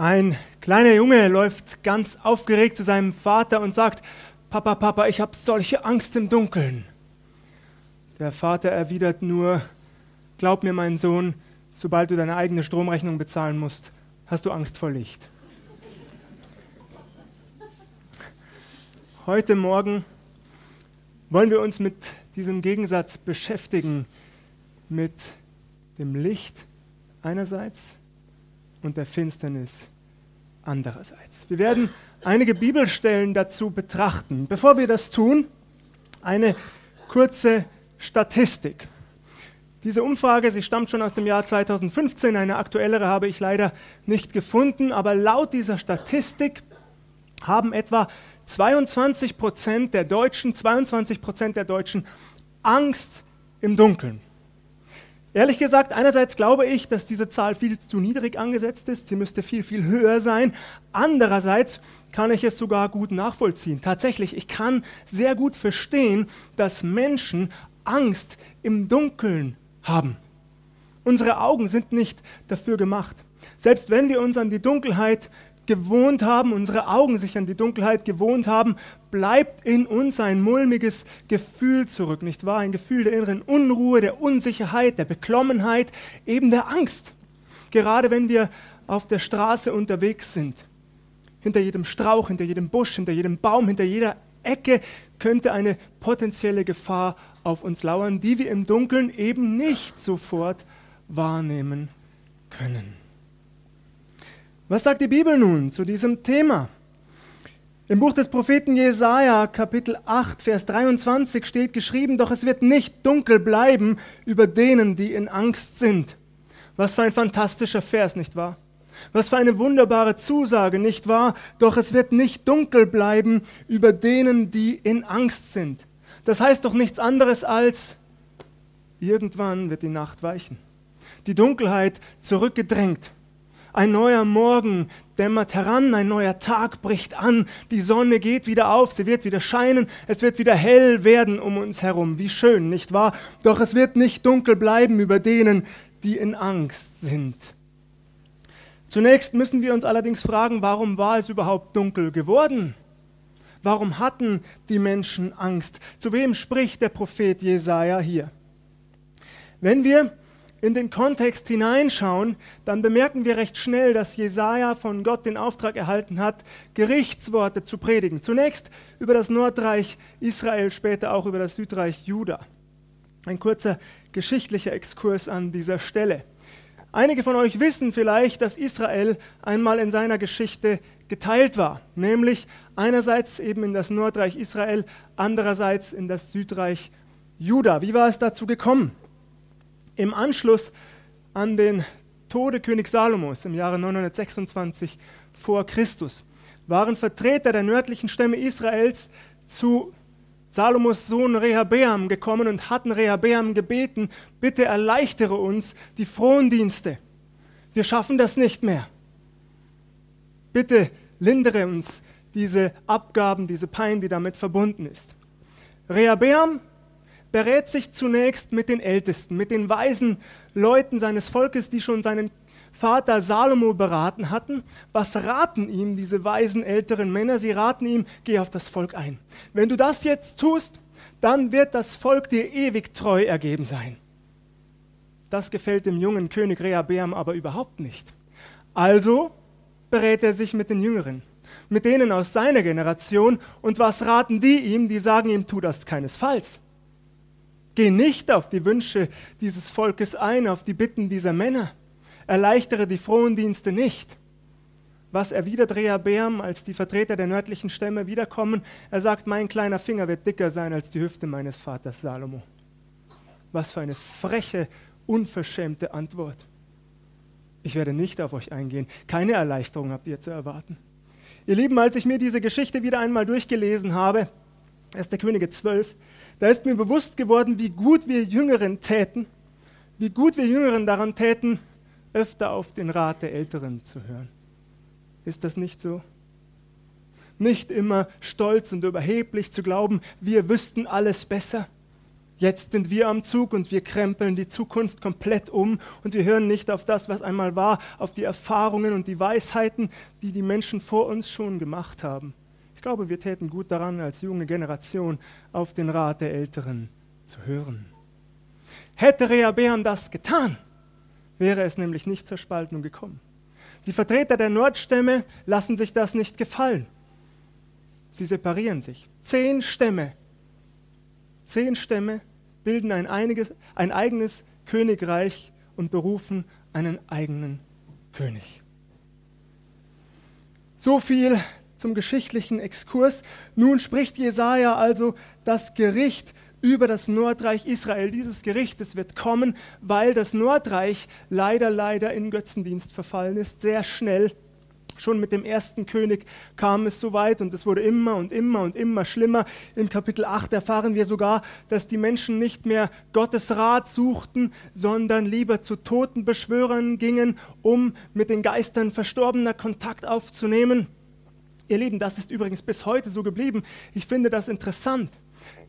Ein kleiner Junge läuft ganz aufgeregt zu seinem Vater und sagt, Papa, Papa, ich habe solche Angst im Dunkeln. Der Vater erwidert nur, Glaub mir, mein Sohn, sobald du deine eigene Stromrechnung bezahlen musst, hast du Angst vor Licht. Heute Morgen wollen wir uns mit diesem Gegensatz beschäftigen, mit dem Licht einerseits und der Finsternis andererseits. Wir werden einige Bibelstellen dazu betrachten. Bevor wir das tun, eine kurze Statistik. Diese Umfrage, sie stammt schon aus dem Jahr 2015, eine aktuellere habe ich leider nicht gefunden, aber laut dieser Statistik haben etwa 22 Prozent der Deutschen, 22 Prozent der Deutschen Angst im Dunkeln. Ehrlich gesagt, einerseits glaube ich, dass diese Zahl viel zu niedrig angesetzt ist, sie müsste viel, viel höher sein. Andererseits kann ich es sogar gut nachvollziehen. Tatsächlich, ich kann sehr gut verstehen, dass Menschen Angst im Dunkeln haben. Unsere Augen sind nicht dafür gemacht. Selbst wenn wir uns an die Dunkelheit gewohnt haben, unsere Augen sich an die Dunkelheit gewohnt haben, bleibt in uns ein mulmiges Gefühl zurück, nicht wahr? Ein Gefühl der inneren Unruhe, der Unsicherheit, der Beklommenheit, eben der Angst. Gerade wenn wir auf der Straße unterwegs sind. Hinter jedem Strauch, hinter jedem Busch, hinter jedem Baum, hinter jeder Ecke könnte eine potenzielle Gefahr auf uns lauern, die wir im Dunkeln eben nicht sofort wahrnehmen können. Was sagt die Bibel nun zu diesem Thema? Im Buch des Propheten Jesaja, Kapitel 8, Vers 23 steht geschrieben: Doch es wird nicht dunkel bleiben über denen, die in Angst sind. Was für ein fantastischer Vers, nicht wahr? Was für eine wunderbare Zusage, nicht wahr? Doch es wird nicht dunkel bleiben über denen, die in Angst sind. Das heißt doch nichts anderes als, irgendwann wird die Nacht weichen. Die Dunkelheit zurückgedrängt. Ein neuer Morgen dämmert heran, ein neuer Tag bricht an, die Sonne geht wieder auf, sie wird wieder scheinen, es wird wieder hell werden um uns herum. Wie schön, nicht wahr? Doch es wird nicht dunkel bleiben über denen, die in Angst sind. Zunächst müssen wir uns allerdings fragen, warum war es überhaupt dunkel geworden? Warum hatten die Menschen Angst? Zu wem spricht der Prophet Jesaja hier? Wenn wir in den Kontext hineinschauen, dann bemerken wir recht schnell, dass Jesaja von Gott den Auftrag erhalten hat, Gerichtsworte zu predigen. Zunächst über das Nordreich Israel, später auch über das Südreich Juda. Ein kurzer geschichtlicher Exkurs an dieser Stelle. Einige von euch wissen vielleicht, dass Israel einmal in seiner Geschichte geteilt war, nämlich einerseits eben in das Nordreich Israel, andererseits in das Südreich Juda. Wie war es dazu gekommen? Im Anschluss an den Tode König Salomos im Jahre 926 vor Christus waren Vertreter der nördlichen Stämme Israels zu Salomos Sohn Rehabeam gekommen und hatten Rehabeam gebeten, bitte erleichtere uns die Frondienste. Wir schaffen das nicht mehr. Bitte lindere uns diese Abgaben, diese Pein, die damit verbunden ist. Rehabeam berät sich zunächst mit den Ältesten, mit den weisen Leuten seines Volkes, die schon seinen Vater Salomo beraten hatten. Was raten ihm diese weisen älteren Männer? Sie raten ihm, geh auf das Volk ein. Wenn du das jetzt tust, dann wird das Volk dir ewig treu ergeben sein. Das gefällt dem jungen König Rehabeam aber überhaupt nicht. Also berät er sich mit den Jüngeren, mit denen aus seiner Generation. Und was raten die ihm? Die sagen ihm, tu das keinesfalls. Geh nicht auf die Wünsche dieses Volkes ein, auf die Bitten dieser Männer. Erleichtere die Frondienste nicht. Was erwidert Rehabeam, als die Vertreter der nördlichen Stämme wiederkommen? Er sagt, mein kleiner Finger wird dicker sein als die Hüfte meines Vaters Salomo. Was für eine freche, unverschämte Antwort. Ich werde nicht auf euch eingehen. Keine Erleichterung habt ihr zu erwarten. Ihr Lieben, als ich mir diese Geschichte wieder einmal durchgelesen habe, 1. Könige 12, da ist mir bewusst geworden, wie gut wir Jüngeren täten, wie gut wir Jüngeren daran täten, öfter auf den Rat der Älteren zu hören. Ist das nicht so? Nicht immer stolz und überheblich zu glauben, wir wüssten alles besser. Jetzt sind wir am Zug und wir krempeln die Zukunft komplett um und wir hören nicht auf das, was einmal war, auf die Erfahrungen und die Weisheiten, die die Menschen vor uns schon gemacht haben. Ich glaube, wir täten gut daran, als junge Generation auf den Rat der Älteren zu hören. Hätte Rehabeam das getan, wäre es nämlich nicht zur Spaltung gekommen. Die Vertreter der Nordstämme lassen sich das nicht gefallen. Sie separieren sich. Zehn Stämme, zehn Stämme bilden ein, einiges, ein eigenes Königreich und berufen einen eigenen König. So viel zum geschichtlichen Exkurs. Nun spricht Jesaja also das Gericht über das Nordreich Israel. Dieses Gericht, es wird kommen, weil das Nordreich leider, leider in Götzendienst verfallen ist, sehr schnell. Schon mit dem ersten König kam es so weit und es wurde immer und immer und immer schlimmer. In Kapitel 8 erfahren wir sogar, dass die Menschen nicht mehr Gottes Rat suchten, sondern lieber zu Totenbeschwörern gingen, um mit den Geistern Verstorbener Kontakt aufzunehmen. Ihr Lieben, das ist übrigens bis heute so geblieben. Ich finde das interessant.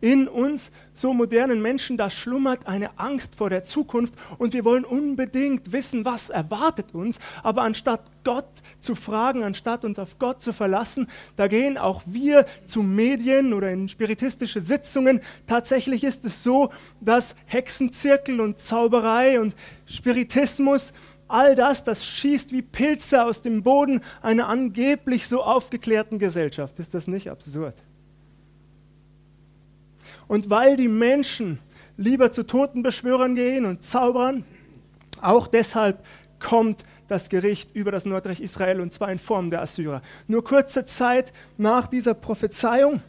In uns, so modernen Menschen, da schlummert eine Angst vor der Zukunft und wir wollen unbedingt wissen, was erwartet uns. Aber anstatt Gott zu fragen, anstatt uns auf Gott zu verlassen, da gehen auch wir zu Medien oder in spiritistische Sitzungen. Tatsächlich ist es so, dass Hexenzirkel und Zauberei und Spiritismus all das, das schießt wie Pilze aus dem Boden einer angeblich so aufgeklärten Gesellschaft. Ist das nicht absurd? Und weil die Menschen lieber zu Totenbeschwörern gehen und zaubern, auch deshalb kommt das Gericht über das Nordreich Israel und zwar in Form der Assyrer. Nur kurze Zeit nach dieser Prophezeiung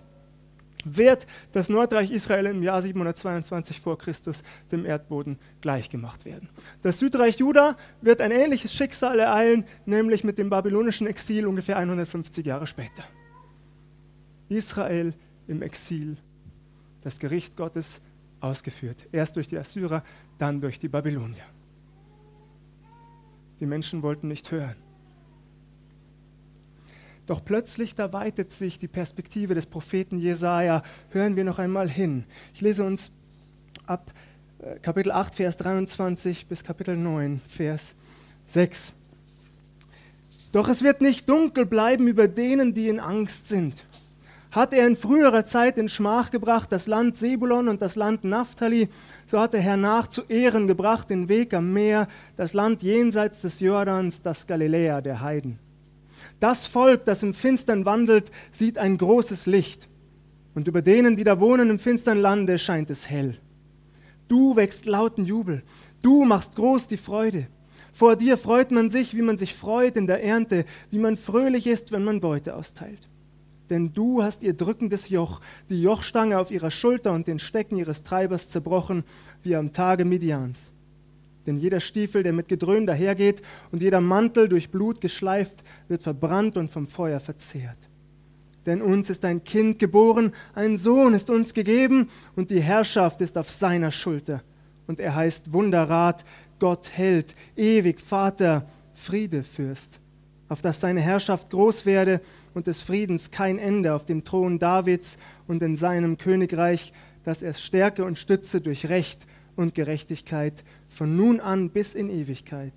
wird das Nordreich Israel im Jahr 722 vor Christus dem Erdboden gleichgemacht werden. Das Südreich Juda wird ein ähnliches Schicksal ereilen, nämlich mit dem babylonischen Exil ungefähr 150 Jahre später. Israel im Exil das Gericht Gottes ausgeführt. Erst durch die Assyrer, dann durch die Babylonier. Die Menschen wollten nicht hören. Doch plötzlich, da weitet sich die Perspektive des Propheten Jesaja. Hören wir noch einmal hin. Ich lese uns ab äh, Kapitel 8, Vers 23 bis Kapitel 9, Vers 6. Doch es wird nicht dunkel bleiben über denen, die in Angst sind hat er in früherer Zeit in Schmach gebracht das Land Sebulon und das Land Naphtali, so hat er hernach zu Ehren gebracht den Weg am Meer, das Land jenseits des Jordans, das Galiläa der Heiden. Das Volk, das im Finstern wandelt, sieht ein großes Licht, und über denen, die da wohnen im finstern Lande, scheint es hell. Du wächst lauten Jubel, du machst groß die Freude. Vor dir freut man sich, wie man sich freut in der Ernte, wie man fröhlich ist, wenn man Beute austeilt denn du hast ihr drückendes Joch, die Jochstange auf ihrer Schulter und den Stecken ihres Treibers zerbrochen, wie am Tage Midians. Denn jeder Stiefel, der mit Gedröhn dahergeht und jeder Mantel durch Blut geschleift, wird verbrannt und vom Feuer verzehrt. Denn uns ist ein Kind geboren, ein Sohn ist uns gegeben und die Herrschaft ist auf seiner Schulter. Und er heißt Wunderrat, Gott Held, ewig Vater, Friedefürst auf dass seine Herrschaft groß werde und des Friedens kein Ende auf dem Thron Davids und in seinem Königreich, dass er stärke und stütze durch Recht und Gerechtigkeit von nun an bis in Ewigkeit.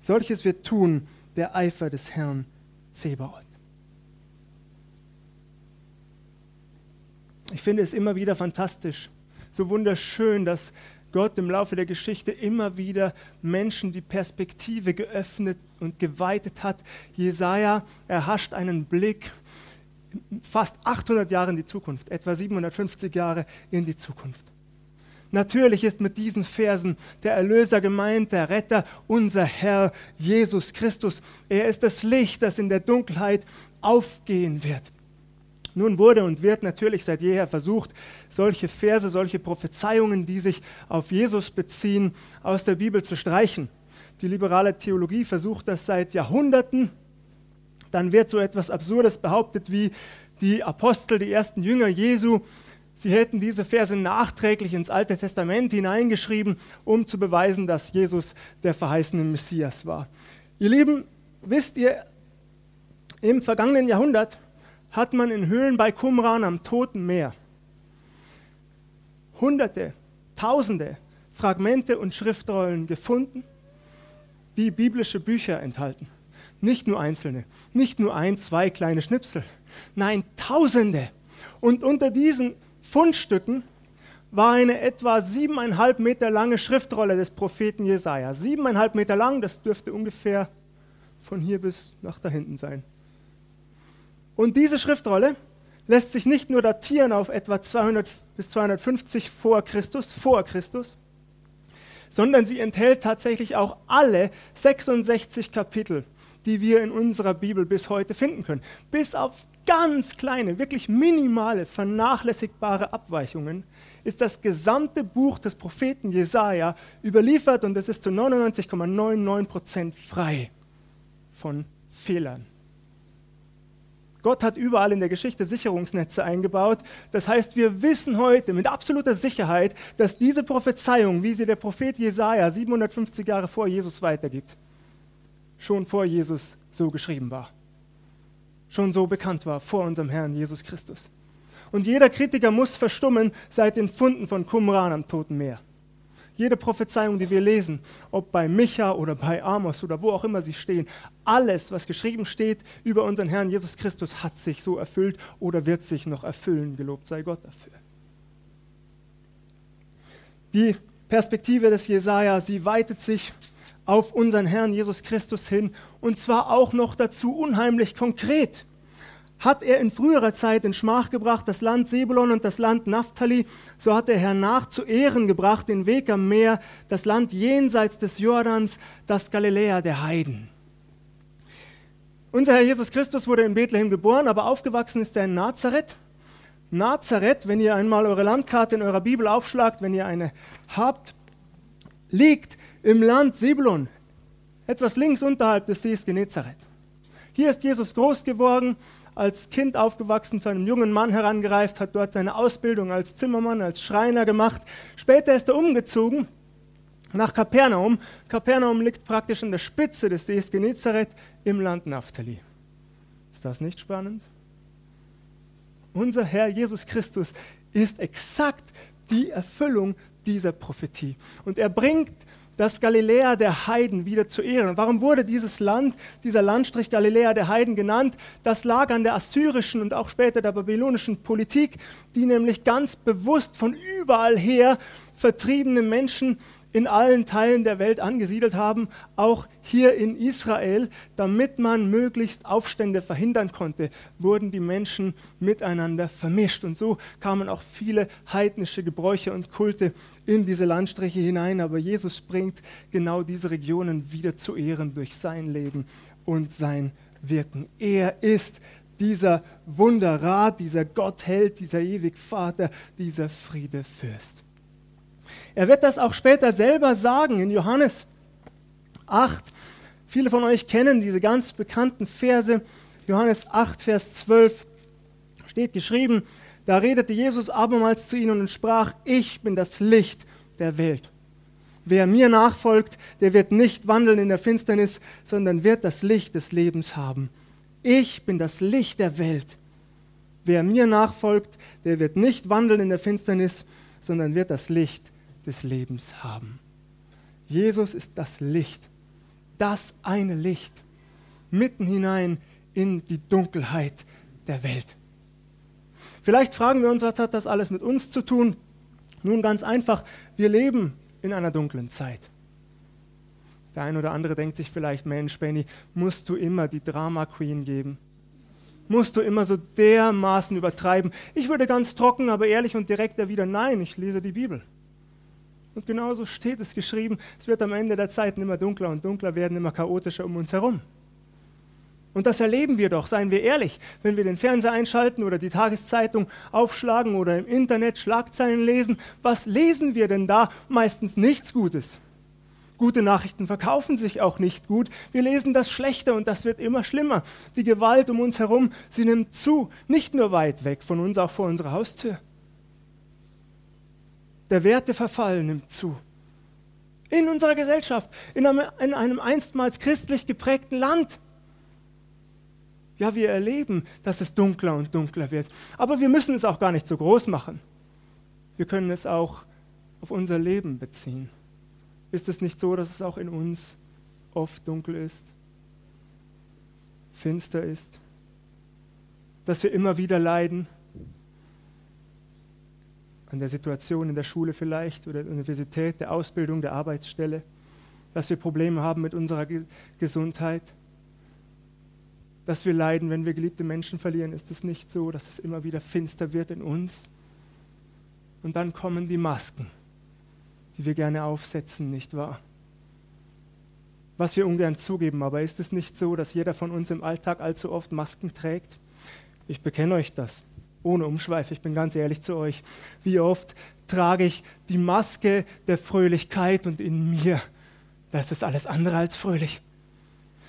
Solches wird tun der Eifer des Herrn Zebaoth. Ich finde es immer wieder fantastisch, so wunderschön, dass Gott im Laufe der Geschichte immer wieder Menschen die Perspektive geöffnet und geweitet hat. Jesaja erhascht einen Blick fast 800 Jahre in die Zukunft, etwa 750 Jahre in die Zukunft. Natürlich ist mit diesen Versen der Erlöser gemeint, der Retter, unser Herr Jesus Christus. Er ist das Licht, das in der Dunkelheit aufgehen wird. Nun wurde und wird natürlich seit jeher versucht, solche Verse, solche Prophezeiungen, die sich auf Jesus beziehen, aus der Bibel zu streichen. Die liberale Theologie versucht das seit Jahrhunderten. Dann wird so etwas Absurdes behauptet wie die Apostel, die ersten Jünger Jesu, sie hätten diese Verse nachträglich ins Alte Testament hineingeschrieben, um zu beweisen, dass Jesus der verheißene Messias war. Ihr Lieben, wisst ihr, im vergangenen Jahrhundert hat man in Höhlen bei Qumran am Toten Meer Hunderte, tausende Fragmente und Schriftrollen gefunden, die biblische Bücher enthalten. Nicht nur einzelne, nicht nur ein, zwei kleine Schnipsel, nein, tausende. Und unter diesen Fundstücken war eine etwa siebeneinhalb Meter lange Schriftrolle des Propheten Jesaja. Siebeneinhalb Meter lang, das dürfte ungefähr von hier bis nach da hinten sein. Und diese Schriftrolle lässt sich nicht nur datieren auf etwa 200 bis 250 vor Christus, vor Christus, sondern sie enthält tatsächlich auch alle 66 Kapitel, die wir in unserer Bibel bis heute finden können. Bis auf ganz kleine, wirklich minimale, vernachlässigbare Abweichungen ist das gesamte Buch des Propheten Jesaja überliefert und es ist zu 99,99 Prozent frei von Fehlern. Gott hat überall in der Geschichte Sicherungsnetze eingebaut. Das heißt, wir wissen heute mit absoluter Sicherheit, dass diese Prophezeiung, wie sie der Prophet Jesaja 750 Jahre vor Jesus weitergibt, schon vor Jesus so geschrieben war. Schon so bekannt war vor unserem Herrn Jesus Christus. Und jeder Kritiker muss verstummen seit den Funden von Qumran am Toten Meer. Jede Prophezeiung, die wir lesen, ob bei Micha oder bei Amos oder wo auch immer sie stehen, alles, was geschrieben steht über unseren Herrn Jesus Christus, hat sich so erfüllt oder wird sich noch erfüllen. Gelobt sei Gott dafür. Die Perspektive des Jesaja, sie weitet sich auf unseren Herrn Jesus Christus hin und zwar auch noch dazu unheimlich konkret hat er in früherer Zeit in Schmach gebracht das Land Sebulon und das Land Naphtali, so hat er hernach zu Ehren gebracht den Weg am Meer, das Land jenseits des Jordans, das Galiläa der Heiden. Unser Herr Jesus Christus wurde in Bethlehem geboren, aber aufgewachsen ist er in Nazareth. Nazareth, wenn ihr einmal eure Landkarte in eurer Bibel aufschlagt, wenn ihr eine habt, liegt im Land Sebulon, etwas links unterhalb des Sees Genezareth. Hier ist Jesus groß geworden, als Kind aufgewachsen, zu einem jungen Mann herangereift, hat dort seine Ausbildung als Zimmermann, als Schreiner gemacht. Später ist er umgezogen nach Kapernaum. Kapernaum liegt praktisch an der Spitze des Sees Genezareth im Land Naphtali. Ist das nicht spannend? Unser Herr Jesus Christus ist exakt die Erfüllung dieser Prophetie. Und er bringt das Galiläa der Heiden wieder zu ehren. Warum wurde dieses Land, dieser Landstrich Galiläa der Heiden genannt? Das lag an der assyrischen und auch später der babylonischen Politik, die nämlich ganz bewusst von überall her vertriebene Menschen in allen Teilen der Welt angesiedelt haben, auch hier in Israel, damit man möglichst Aufstände verhindern konnte, wurden die Menschen miteinander vermischt. Und so kamen auch viele heidnische Gebräuche und Kulte in diese Landstriche hinein. Aber Jesus bringt genau diese Regionen wieder zu Ehren durch sein Leben und sein Wirken. Er ist dieser Wunderrat, dieser Gottheld, dieser Ewigvater, dieser Friedefürst. Er wird das auch später selber sagen in Johannes 8. Viele von euch kennen diese ganz bekannten Verse. Johannes 8, Vers 12 steht geschrieben, da redete Jesus abermals zu ihnen und sprach, ich bin das Licht der Welt. Wer mir nachfolgt, der wird nicht wandeln in der Finsternis, sondern wird das Licht des Lebens haben. Ich bin das Licht der Welt. Wer mir nachfolgt, der wird nicht wandeln in der Finsternis, sondern wird das Licht des Lebens haben. Jesus ist das Licht, das eine Licht, mitten hinein in die Dunkelheit der Welt. Vielleicht fragen wir uns, was hat das alles mit uns zu tun? Nun ganz einfach, wir leben in einer dunklen Zeit. Der ein oder andere denkt sich vielleicht, Mensch, Benny, musst du immer die Drama Queen geben? Musst du immer so dermaßen übertreiben? Ich würde ganz trocken, aber ehrlich und direkt erwidern, nein, ich lese die Bibel. Und genauso steht es geschrieben, es wird am Ende der Zeiten immer dunkler und dunkler werden, immer chaotischer um uns herum. Und das erleben wir doch, seien wir ehrlich, wenn wir den Fernseher einschalten oder die Tageszeitung aufschlagen oder im Internet Schlagzeilen lesen. Was lesen wir denn da? Meistens nichts Gutes. Gute Nachrichten verkaufen sich auch nicht gut. Wir lesen das Schlechte und das wird immer schlimmer. Die Gewalt um uns herum, sie nimmt zu, nicht nur weit weg von uns, auch vor unserer Haustür. Der Werteverfall nimmt zu. In unserer Gesellschaft, in einem, in einem einstmals christlich geprägten Land. Ja, wir erleben, dass es dunkler und dunkler wird. Aber wir müssen es auch gar nicht so groß machen. Wir können es auch auf unser Leben beziehen. Ist es nicht so, dass es auch in uns oft dunkel ist, finster ist, dass wir immer wieder leiden? An der Situation in der Schule vielleicht oder der Universität, der Ausbildung, der Arbeitsstelle, dass wir Probleme haben mit unserer Gesundheit, dass wir leiden, wenn wir geliebte Menschen verlieren, ist es nicht so, dass es immer wieder finster wird in uns. Und dann kommen die Masken, die wir gerne aufsetzen, nicht wahr? Was wir ungern zugeben, aber ist es nicht so, dass jeder von uns im Alltag allzu oft Masken trägt? Ich bekenne euch das, ohne Umschweif, ich bin ganz ehrlich zu euch. Wie oft trage ich die Maske der Fröhlichkeit und in mir, das ist alles andere als fröhlich.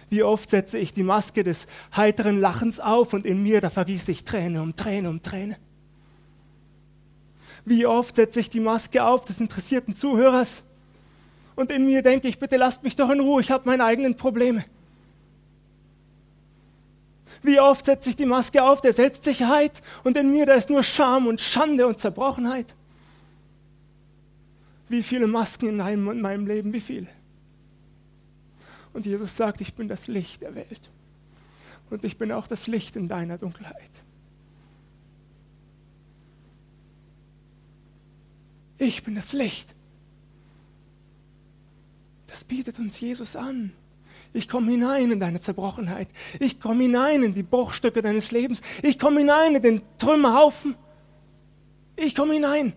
Wie oft setze ich die Maske des heiteren Lachens auf und in mir, da vergieße ich Träne um Träne um Träne. Wie oft setze ich die Maske auf des interessierten Zuhörers und in mir denke ich, bitte lasst mich doch in Ruhe, ich habe meine eigenen Probleme. Wie oft setze ich die Maske auf der Selbstsicherheit und in mir, da ist nur Scham und Schande und Zerbrochenheit. Wie viele Masken in meinem Leben, wie viele? Und Jesus sagt, ich bin das Licht der Welt. Und ich bin auch das Licht in deiner Dunkelheit. Ich bin das Licht. Das bietet uns Jesus an. Ich komme hinein in deine Zerbrochenheit. Ich komme hinein in die Bruchstücke deines Lebens. Ich komme hinein in den Trümmerhaufen. Ich komme hinein,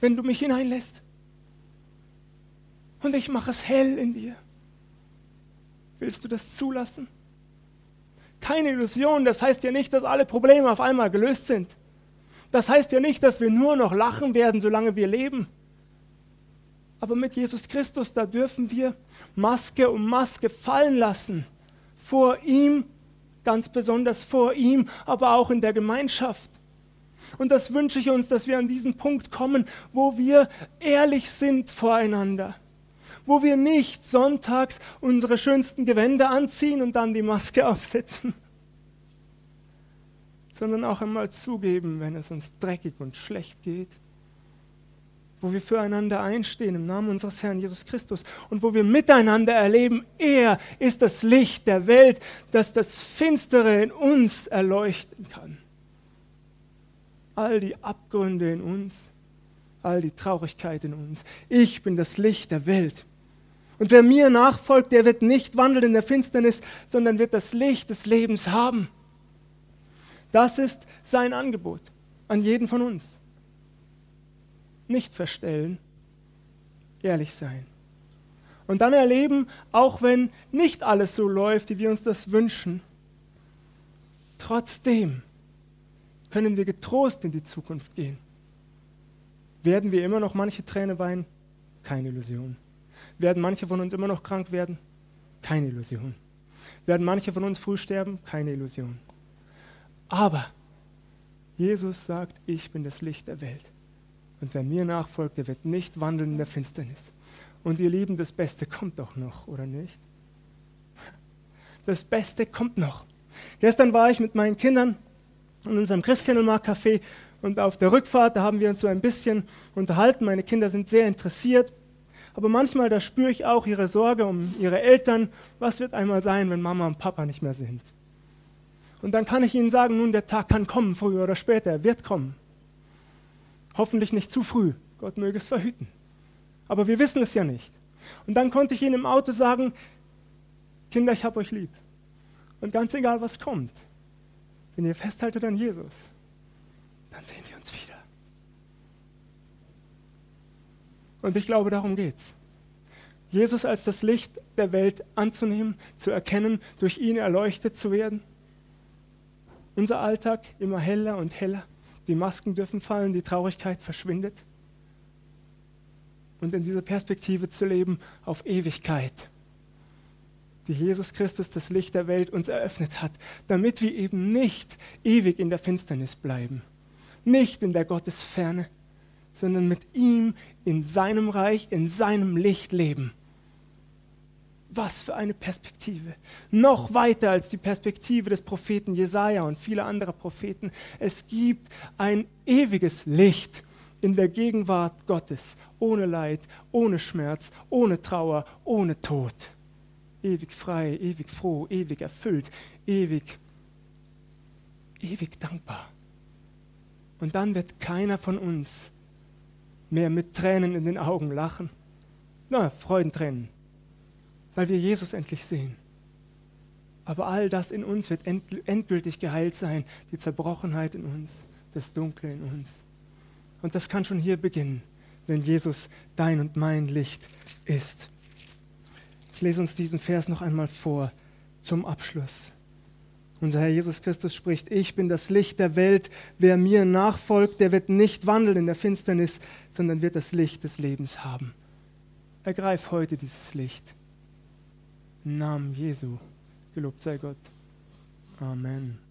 wenn du mich hineinlässt. Und ich mache es hell in dir. Willst du das zulassen? Keine Illusion, das heißt ja nicht, dass alle Probleme auf einmal gelöst sind. Das heißt ja nicht, dass wir nur noch lachen werden, solange wir leben. Aber mit Jesus Christus, da dürfen wir Maske um Maske fallen lassen. Vor ihm, ganz besonders vor ihm, aber auch in der Gemeinschaft. Und das wünsche ich uns, dass wir an diesen Punkt kommen, wo wir ehrlich sind voreinander wo wir nicht sonntags unsere schönsten Gewänder anziehen und dann die Maske aufsetzen, sondern auch einmal zugeben, wenn es uns dreckig und schlecht geht, wo wir füreinander einstehen im Namen unseres Herrn Jesus Christus und wo wir miteinander erleben, er ist das Licht der Welt, das das Finstere in uns erleuchten kann. All die Abgründe in uns, all die Traurigkeit in uns. Ich bin das Licht der Welt. Und wer mir nachfolgt, der wird nicht wandeln in der Finsternis, sondern wird das Licht des Lebens haben. Das ist sein Angebot an jeden von uns. Nicht verstellen, ehrlich sein. Und dann erleben, auch wenn nicht alles so läuft, wie wir uns das wünschen, trotzdem können wir getrost in die Zukunft gehen. Werden wir immer noch manche Träne weinen? Keine Illusion. Werden manche von uns immer noch krank werden? Keine Illusion. Werden manche von uns früh sterben? Keine Illusion. Aber Jesus sagt, ich bin das Licht der Welt. Und wer mir nachfolgt, der wird nicht wandeln in der Finsternis. Und ihr Lieben, das Beste kommt doch noch, oder nicht? Das Beste kommt noch. Gestern war ich mit meinen Kindern in unserem Christkindlmarkt-Café und auf der Rückfahrt, da haben wir uns so ein bisschen unterhalten. Meine Kinder sind sehr interessiert aber manchmal, da spüre ich auch ihre Sorge um ihre Eltern. Was wird einmal sein, wenn Mama und Papa nicht mehr sind? Und dann kann ich ihnen sagen, nun, der Tag kann kommen, früher oder später, er wird kommen. Hoffentlich nicht zu früh, Gott möge es verhüten. Aber wir wissen es ja nicht. Und dann konnte ich ihnen im Auto sagen, Kinder, ich habe euch lieb. Und ganz egal, was kommt, wenn ihr festhaltet an Jesus, dann sehen wir uns wieder. Und ich glaube, darum geht's. Jesus als das Licht der Welt anzunehmen, zu erkennen, durch ihn erleuchtet zu werden. Unser Alltag immer heller und heller. Die Masken dürfen fallen, die Traurigkeit verschwindet. Und in dieser Perspektive zu leben auf Ewigkeit, die Jesus Christus, das Licht der Welt, uns eröffnet hat, damit wir eben nicht ewig in der Finsternis bleiben, nicht in der Gottesferne, sondern mit ihm in seinem Reich, in seinem Licht leben. Was für eine Perspektive. Noch weiter als die Perspektive des Propheten Jesaja und vieler anderer Propheten. Es gibt ein ewiges Licht in der Gegenwart Gottes, ohne Leid, ohne Schmerz, ohne Trauer, ohne Tod. Ewig frei, ewig froh, ewig erfüllt, ewig, ewig dankbar. Und dann wird keiner von uns mehr mit Tränen in den Augen lachen. Na, Freudentränen, weil wir Jesus endlich sehen. Aber all das in uns wird endgültig geheilt sein, die Zerbrochenheit in uns, das Dunkle in uns. Und das kann schon hier beginnen, wenn Jesus dein und mein Licht ist. Ich lese uns diesen Vers noch einmal vor zum Abschluss. Unser Herr Jesus Christus spricht, ich bin das Licht der Welt, wer mir nachfolgt, der wird nicht wandeln in der Finsternis, sondern wird das Licht des Lebens haben. Ergreif heute dieses Licht. Namen Jesu. Gelobt sei Gott. Amen.